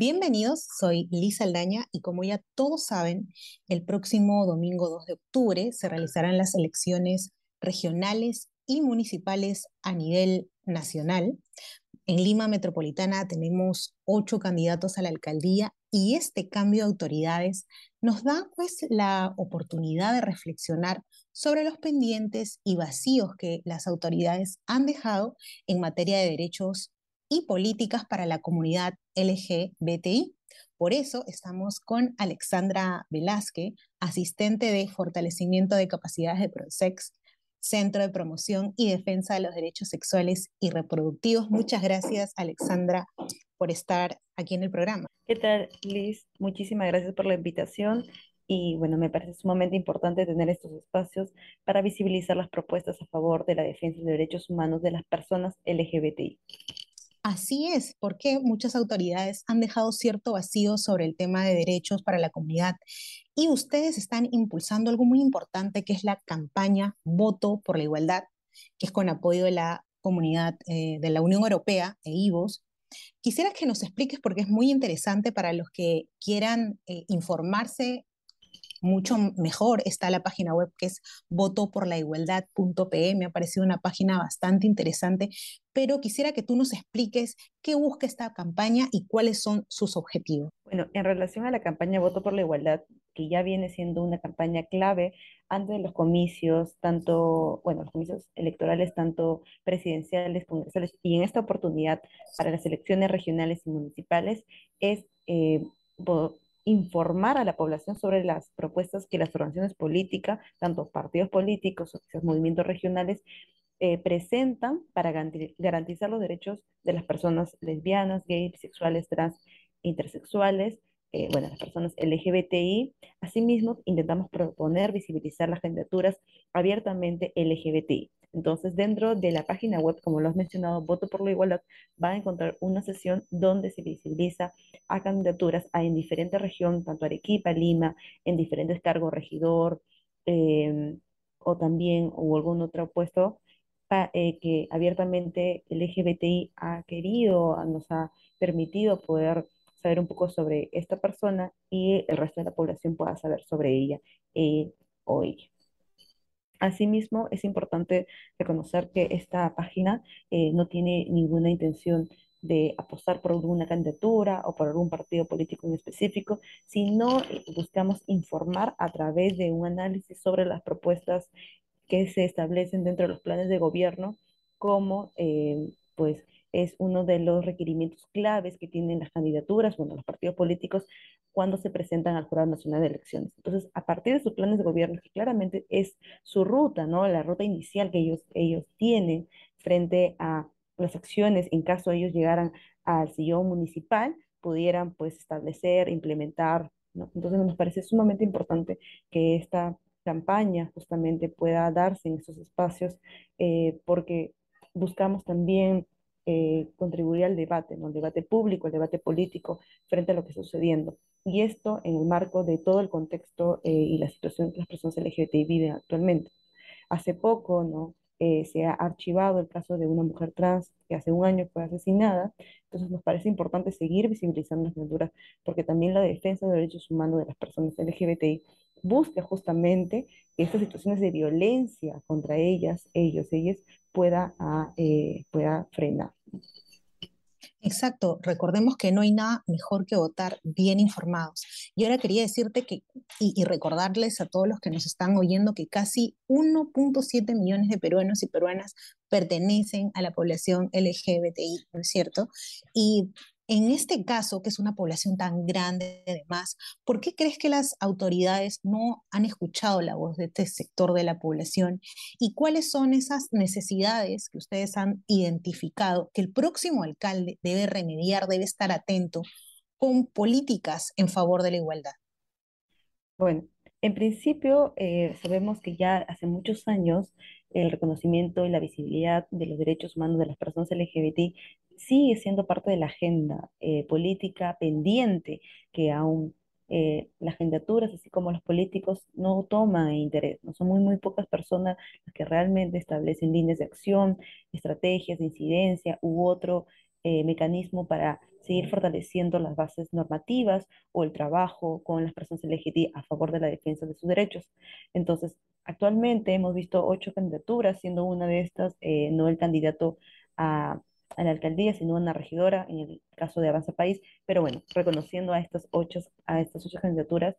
Bienvenidos, soy Lisa Aldaña y como ya todos saben, el próximo domingo 2 de octubre se realizarán las elecciones regionales y municipales a nivel nacional. En Lima Metropolitana tenemos ocho candidatos a la alcaldía y este cambio de autoridades nos da pues la oportunidad de reflexionar sobre los pendientes y vacíos que las autoridades han dejado en materia de derechos y políticas para la comunidad LGBTI. Por eso estamos con Alexandra Velázquez, asistente de fortalecimiento de capacidades de PROSEX, Centro de Promoción y Defensa de los Derechos Sexuales y Reproductivos. Muchas gracias, Alexandra, por estar aquí en el programa. ¿Qué tal, Liz? Muchísimas gracias por la invitación. Y bueno, me parece sumamente importante tener estos espacios para visibilizar las propuestas a favor de la defensa de derechos humanos de las personas LGBTI. Así es, porque muchas autoridades han dejado cierto vacío sobre el tema de derechos para la comunidad y ustedes están impulsando algo muy importante que es la campaña Voto por la Igualdad, que es con apoyo de la comunidad eh, de la Unión Europea e IVOS. Quisiera que nos expliques porque es muy interesante para los que quieran eh, informarse mucho mejor está la página web que es votoporlaigualdad.pe. Me ha parecido una página bastante interesante, pero quisiera que tú nos expliques qué busca esta campaña y cuáles son sus objetivos. Bueno, en relación a la campaña Voto por la Igualdad, que ya viene siendo una campaña clave antes de los comicios, tanto, bueno, los comicios electorales, tanto presidenciales, congresales, y en esta oportunidad para las elecciones regionales y municipales, es eh, informar a la población sobre las propuestas que las organizaciones políticas, tanto partidos políticos o movimientos regionales, eh, presentan para garantizar los derechos de las personas lesbianas, gays, bisexuales, trans, intersexuales, eh, bueno, las personas LGBTI. Asimismo, intentamos proponer, visibilizar las candidaturas abiertamente LGBTI. Entonces, dentro de la página web, como lo has mencionado, Voto por la Igualdad, va a encontrar una sesión donde se visibiliza a candidaturas a, en diferentes regiones, tanto Arequipa, Lima, en diferentes cargos, regidor, em, o también, o algún otro puesto, eh, que abiertamente el LGBTI ha querido, nos ha permitido poder saber un poco sobre esta persona y el resto de la población pueda saber sobre ella eh, o ella. Asimismo, es importante reconocer que esta página eh, no tiene ninguna intención de apostar por alguna candidatura o por algún partido político en específico, sino eh, buscamos informar a través de un análisis sobre las propuestas que se establecen dentro de los planes de gobierno, como eh, pues es uno de los requerimientos claves que tienen las candidaturas, bueno, los partidos políticos cuando se presentan al Jurado Nacional de Elecciones. Entonces, a partir de sus planes de gobierno, que claramente es su ruta, ¿no? La ruta inicial que ellos, ellos tienen frente a las acciones en caso ellos llegaran al sillón municipal, pudieran pues establecer, implementar, ¿no? Entonces nos parece sumamente importante que esta campaña justamente pueda darse en esos espacios eh, porque buscamos también eh, contribuir al debate, ¿no? el debate público, el debate político frente a lo que está sucediendo. Y esto en el marco de todo el contexto eh, y la situación que las personas LGBTI viven actualmente. Hace poco ¿no? Eh, se ha archivado el caso de una mujer trans que hace un año fue asesinada, entonces nos parece importante seguir visibilizando las culturas, porque también la defensa de los derechos humanos de las personas LGBTI busca justamente que estas situaciones de violencia contra ellas, ellos, ellas, pueda, ah, eh, pueda frenar. Exacto, recordemos que no hay nada mejor que votar bien informados. Y ahora quería decirte que, y, recordarles a todos los que nos están oyendo, que casi 1.7 millones de peruanos y peruanas pertenecen a la población LGBTI, ¿no es cierto? Y en este caso, que es una población tan grande además, ¿por qué crees que las autoridades no han escuchado la voz de este sector de la población? ¿Y cuáles son esas necesidades que ustedes han identificado que el próximo alcalde debe remediar, debe estar atento con políticas en favor de la igualdad? Bueno, en principio eh, sabemos que ya hace muchos años el reconocimiento y la visibilidad de los derechos humanos de las personas LGBT sigue siendo parte de la agenda eh, política pendiente que aún eh, las candidaturas, así como los políticos, no toman interés. No son muy, muy pocas personas las que realmente establecen líneas de acción, estrategias de incidencia u otro eh, mecanismo para seguir fortaleciendo las bases normativas o el trabajo con las personas LGTBI a favor de la defensa de sus derechos. Entonces, actualmente hemos visto ocho candidaturas, siendo una de estas no el candidato a, a, la alcaldía, sino una regidora, en el caso de Avanza País. Pero bueno, reconociendo a estas ocho, a estas ocho candidaturas,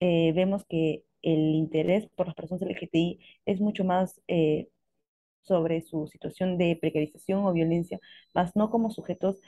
eh, vemos que el interés por las personas LGTBI es mucho más eh, sobre su situación de precarización o violencia, más no como sujetos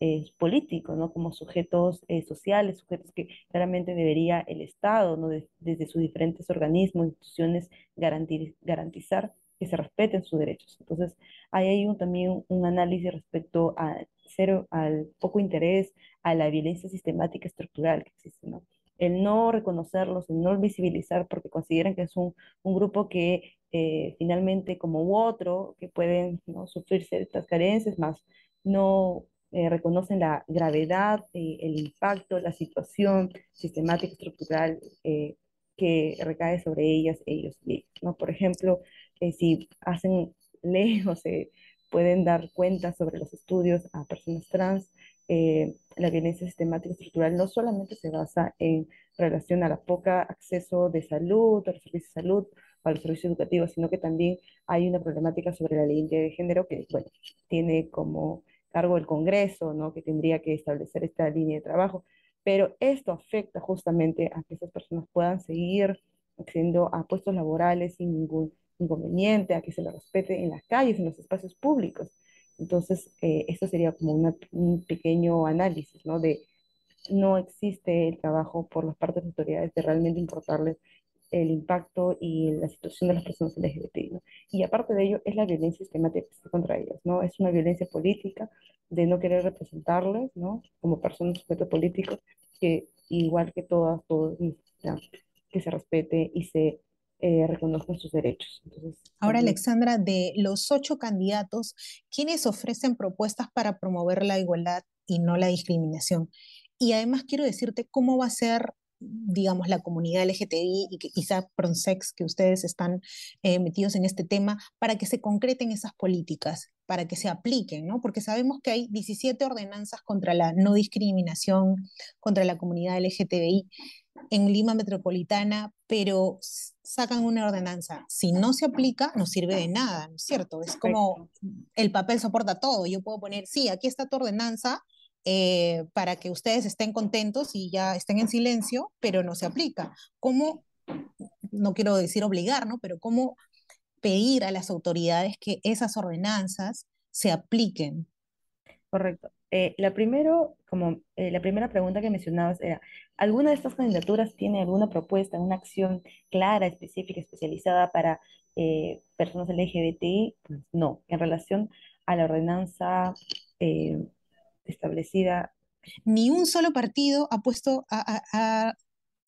eh, políticos, no como sujetos eh, sociales, sujetos que claramente debería el Estado, ¿no? desde sus diferentes organismos, instituciones, garantizar que se respeten sus derechos. Entonces, ahí hay un, también un análisis respecto a cero, al poco interés, a la violencia sistemática estructural que existe, ¿no? el no reconocerlos, el no visibilizar porque consideran que es un, un grupo que eh, finalmente como u otro, que pueden ¿no? sufrir ciertas carencias, más no eh, reconocen la gravedad, eh, el impacto, la situación sistemática, estructural que recae sobre ellas, ellos y ¿no? Por ejemplo, si hacen lejos, se pueden dar cuenta sobre los estudios a personas trans, la violencia sistemática estructural no solamente se basa en relación a la poca acceso de salud, a los servicios de salud, para los servicios educativos, sino que también hay una problemática sobre la ley de género que, bueno, tiene como cargo el Congreso, ¿no? Que tendría que establecer esta línea de trabajo. Pero esto afecta justamente a que esas personas puedan seguir accediendo a puestos laborales sin ningún inconveniente, a que se les respete en las calles, en los espacios públicos. Entonces, eh, esto sería como un pequeño análisis, ¿no? De no existe el trabajo por las partes de autoridades de realmente importarles el impacto y la situación de las personas LGBTI, ¿no? Y aparte de ello, es la violencia sistemática contra ellas, ¿no? Es una violencia política de no querer representarles, ¿no? Como personas sujetos políticos, que igual que todas, todos que se respete y se eh, reconozcan sus derechos. Ahora, Alexandra, de los ocho candidatos, ¿quiénes ofrecen propuestas para promover la igualdad y no la discriminación? Y además quiero decirte cómo va a ser digamos, la comunidad LGTBI y quizá Pronsex, que ustedes están eh, metidos en este tema, para que se concreten esas políticas, para que se apliquen, ¿no? Porque sabemos que hay 17 ordenanzas contra la no discriminación, contra la comunidad LGTBI en Lima Metropolitana, pero sacan una ordenanza. Si no se aplica, no sirve de nada, ¿no es cierto? Es como el papel soporta todo. Yo puedo poner, sí, aquí está tu ordenanza, eh, para que ustedes estén contentos y ya estén en silencio, pero no se aplica. ¿Cómo, no quiero decir obligar, ¿no? pero cómo pedir a las autoridades que esas ordenanzas se apliquen? Correcto. Eh, la, primero, como, eh, la primera pregunta que mencionabas era, ¿alguna de estas candidaturas tiene alguna propuesta, una acción clara, específica, especializada para personas LGBTI? Pues no, en relación a la ordenanza establecida. Ni un solo partido ha puesto, ha,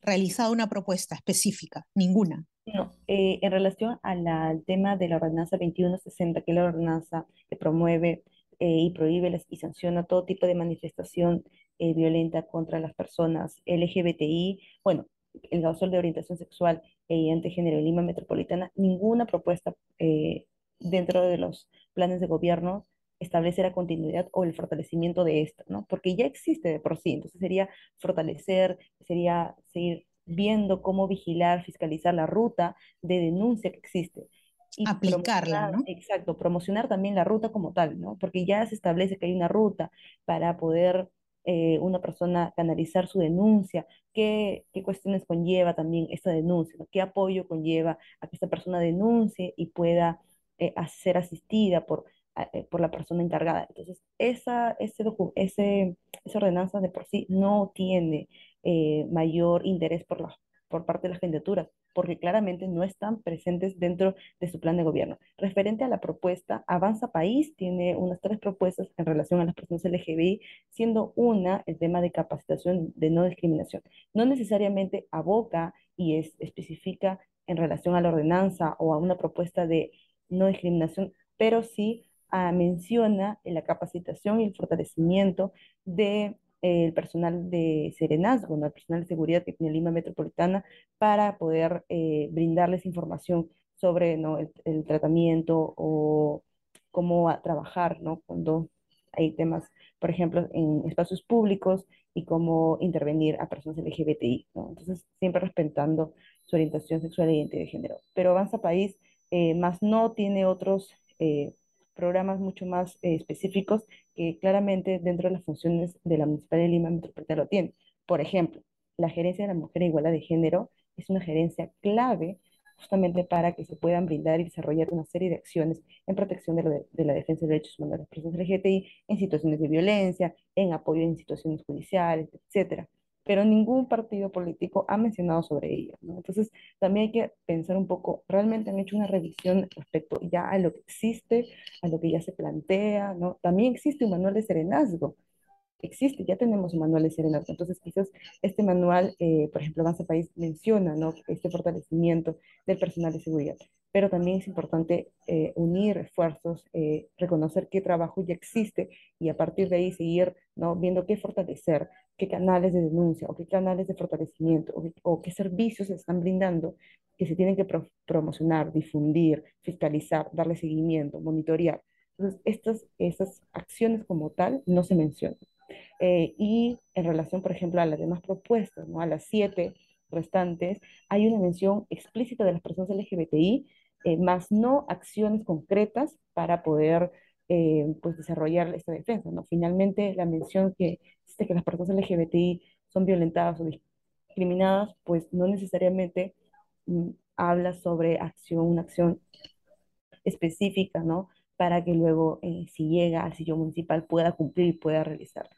realizado una propuesta específica, ninguna. No, eh, en relación al tema de la ordenanza 2160, que es la ordenanza que promueve eh, y prohíbe y sanciona todo tipo de manifestación eh, violenta contra las personas LGBTI, bueno, el gasol de orientación sexual e identidad de género en Lima Metropolitana, ninguna propuesta dentro de los planes de gobierno establecer la continuidad o el fortalecimiento de esto, ¿no? Porque ya existe de por sí, entonces sería fortalecer, sería seguir viendo cómo vigilar, fiscalizar la ruta de denuncia que existe. Y Aplicarla, ¿no? Exacto, promocionar también la ruta como tal, ¿no? Porque ya se establece que hay una ruta para poder eh, una persona canalizar su denuncia, qué, qué cuestiones conlleva también esta denuncia, qué apoyo conlleva a que esta persona denuncie y pueda eh, ser asistida por eh, por la persona encargada. Entonces, esa, ese, ese, esa ordenanza de por sí no tiene mayor interés por, la, por parte de las candidaturas, porque claramente no están presentes dentro de su plan de gobierno. Referente a la propuesta, Avanza País tiene unas tres propuestas en relación a las personas LGBTI, siendo una el tema de capacitación de no discriminación. No necesariamente aboca y es, especifica en relación a la ordenanza o a una propuesta de no discriminación, pero sí menciona la capacitación y el fortalecimiento de, eh, personal de Serenazgo, el personal de seguridad que tiene Lima Metropolitana, para poder eh, brindarles información sobre ¿no? el, tratamiento o cómo trabajar ¿no? cuando hay temas, por ejemplo, en espacios públicos y cómo intervenir a personas LGBTI, ¿no? Entonces, siempre respetando su orientación sexual e identidad de género. Pero Avanza País, eh, más no tiene otros eh, programas mucho más eh, específicos que claramente dentro de las funciones de la Municipalidad de Lima Metropolitana lo tiene. Por ejemplo, la gerencia de la mujer e igualdad de género es una gerencia clave justamente para que se puedan brindar y desarrollar una serie de acciones en protección de, la defensa de derechos humanos de las personas LGBTI en situaciones de violencia, en apoyo en situaciones judiciales, etcétera. Pero ningún partido político ha mencionado sobre ello. Entonces, también hay que pensar un poco, realmente han hecho una revisión respecto ya a lo que existe, a lo que ya se plantea, ¿no? También existe un manual de serenazgo existe, ya tenemos un manual de serenazgo. Entonces, quizás este manual, eh, por ejemplo, Avanza País menciona ¿no? este fortalecimiento del personal de seguridad, pero también es importante eh, unir esfuerzos, eh, reconocer qué trabajo ya existe y a partir de ahí seguir ¿no? viendo qué fortalecer, qué canales de denuncia o qué canales de fortalecimiento o, qué servicios se están brindando que se tienen que promocionar, difundir, fiscalizar, darle seguimiento, monitorear. Entonces, estas, estas acciones como tal no se mencionan. Eh, y en relación, por ejemplo, a las demás propuestas, ¿no? a las siete restantes, hay una mención explícita de las personas LGBTI, eh, más no acciones concretas para poder eh, pues desarrollar esta defensa. ¿no? Finalmente, la mención que existe que las personas LGBTI son violentadas o discriminadas, pues no necesariamente mm, habla sobre acción, una acción específica, ¿no? Para que luego, si llega al sillón municipal, pueda cumplir y pueda realizar.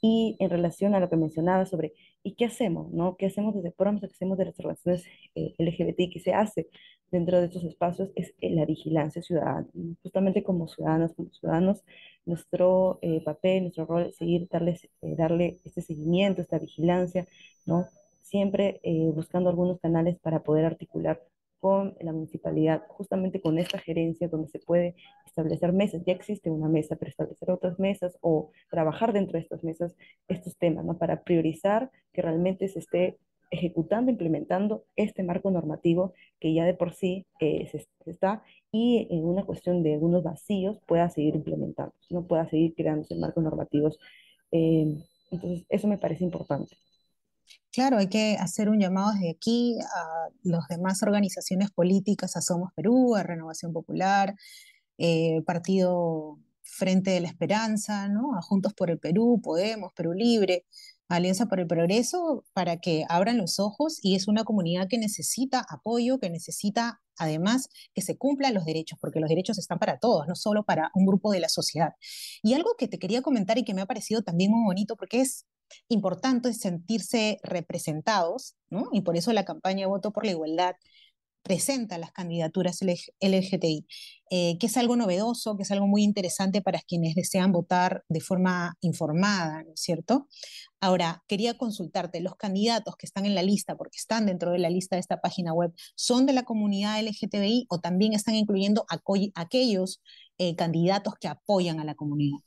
Y en relación a lo que mencionaba sobre, ¿y qué hacemos? ¿no? ¿Qué hacemos desde PROMS? ¿Qué hacemos de las organizaciones eh, LGBT? ¿Qué se hace dentro de estos espacios? Es eh, la vigilancia ciudadana. Justamente como ciudadanos, como ciudadanos, nuestro eh, papel, nuestro rol es seguir, darles, darle este seguimiento, esta vigilancia, ¿no? Siempre buscando algunos canales para poder articular con la municipalidad, justamente con esta gerencia donde se puede establecer mesas, ya existe una mesa, pero establecer otras mesas o trabajar dentro de estas mesas estos temas, ¿no? Para priorizar que realmente se esté ejecutando, implementando este marco normativo que ya de por sí eh, se, está y en una cuestión de algunos vacíos pueda seguir implementando, no pueda seguir creándose marcos normativos. Eh, entonces, eso me parece importante. Claro, hay que hacer un llamado desde aquí a las demás organizaciones políticas, a Somos Perú, a Renovación Popular, eh, Partido Frente de la Esperanza, a Juntos por el Perú, Podemos, Perú Libre, Alianza por el Progreso, para que abran los ojos y es una comunidad que necesita apoyo, que necesita además que se cumplan los derechos, porque los derechos están para todos, no solo para un grupo de la sociedad. Y algo que te quería comentar y que me ha parecido también muy bonito, porque es importante sentirse representados, ¿no? Y por eso la campaña Voto por la Igualdad presenta las candidaturas LGTI, eh, que es algo novedoso, que es algo muy interesante para quienes desean votar de forma informada, ¿no es cierto? Ahora, quería consultarte, los candidatos que están en la lista, porque están dentro de la lista de esta página web, ¿son de la comunidad LGTBI o también están incluyendo aquellos eh, candidatos que apoyan a la comunidad?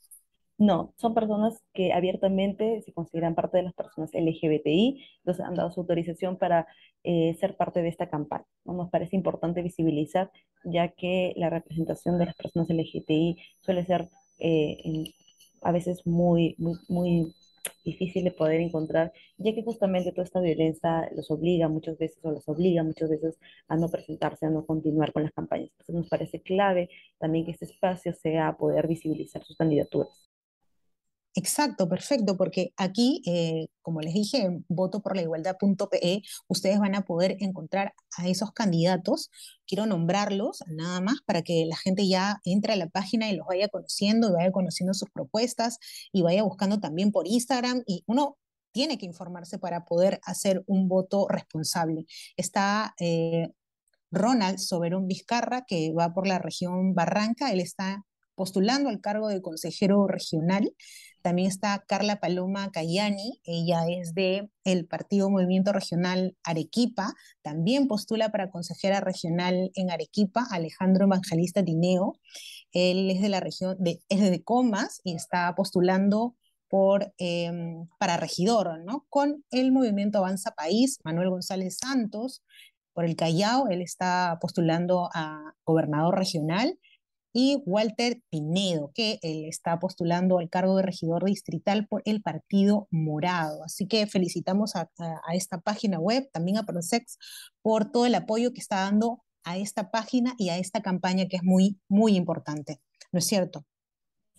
No, son personas que abiertamente se consideran parte de las personas LGBTI, entonces han dado su autorización para eh, ser parte de esta campaña. Nos parece importante visibilizar, ya que la representación de las personas LGBTI suele ser eh, a veces muy, muy, muy difícil de poder encontrar, ya que justamente toda esta violencia los obliga muchas veces o los obliga muchas veces a no presentarse, a no continuar con las campañas. Entonces nos parece clave también que este espacio sea poder visibilizar sus candidaturas. Exacto, perfecto, porque aquí, eh, como les dije, en votoporlaigualdad.pe, ustedes van a poder encontrar a esos candidatos. Quiero nombrarlos nada más para que la gente ya entre a la página y los vaya conociendo y vaya conociendo sus propuestas y vaya buscando también por Instagram. Y uno tiene que informarse para poder hacer un voto responsable. Está eh, Ronald Soberón Vizcarra, que va por la región Barranca. Él está postulando al cargo de consejero regional. También está Carla Paloma Cayani, ella es de el Partido Movimiento Regional Arequipa, también postula para consejera regional en Arequipa, Alejandro Evangelista Dineo, él es de la región de, es de Comas y está postulando por, em, para regidor, ¿no? Con el movimiento Avanza País, Manuel González Santos, por el Callao, él está postulando a gobernador regional, y Walter Pinedo, que él está postulando al cargo de regidor distrital por el Partido Morado. Así que felicitamos a, esta página web, también a Prosex, por todo el apoyo que está dando a esta página y a esta campaña que es muy, muy importante. ¿No es cierto?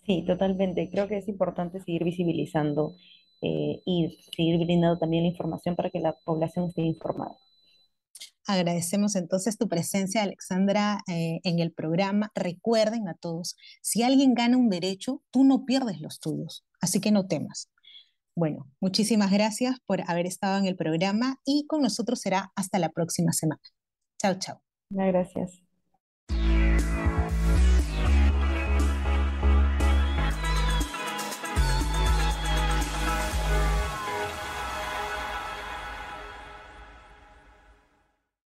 Sí, totalmente. Creo que es importante seguir visibilizando eh, y seguir brindando también la información para que la población esté informada. Agradecemos entonces tu presencia, Alexandra, eh, en el programa. Recuerden a todos, si alguien gana un derecho, tú no pierdes los tuyos, así que no temas. Bueno, muchísimas gracias por haber estado en el programa y con nosotros será hasta la próxima semana. Chao, chao. Gracias.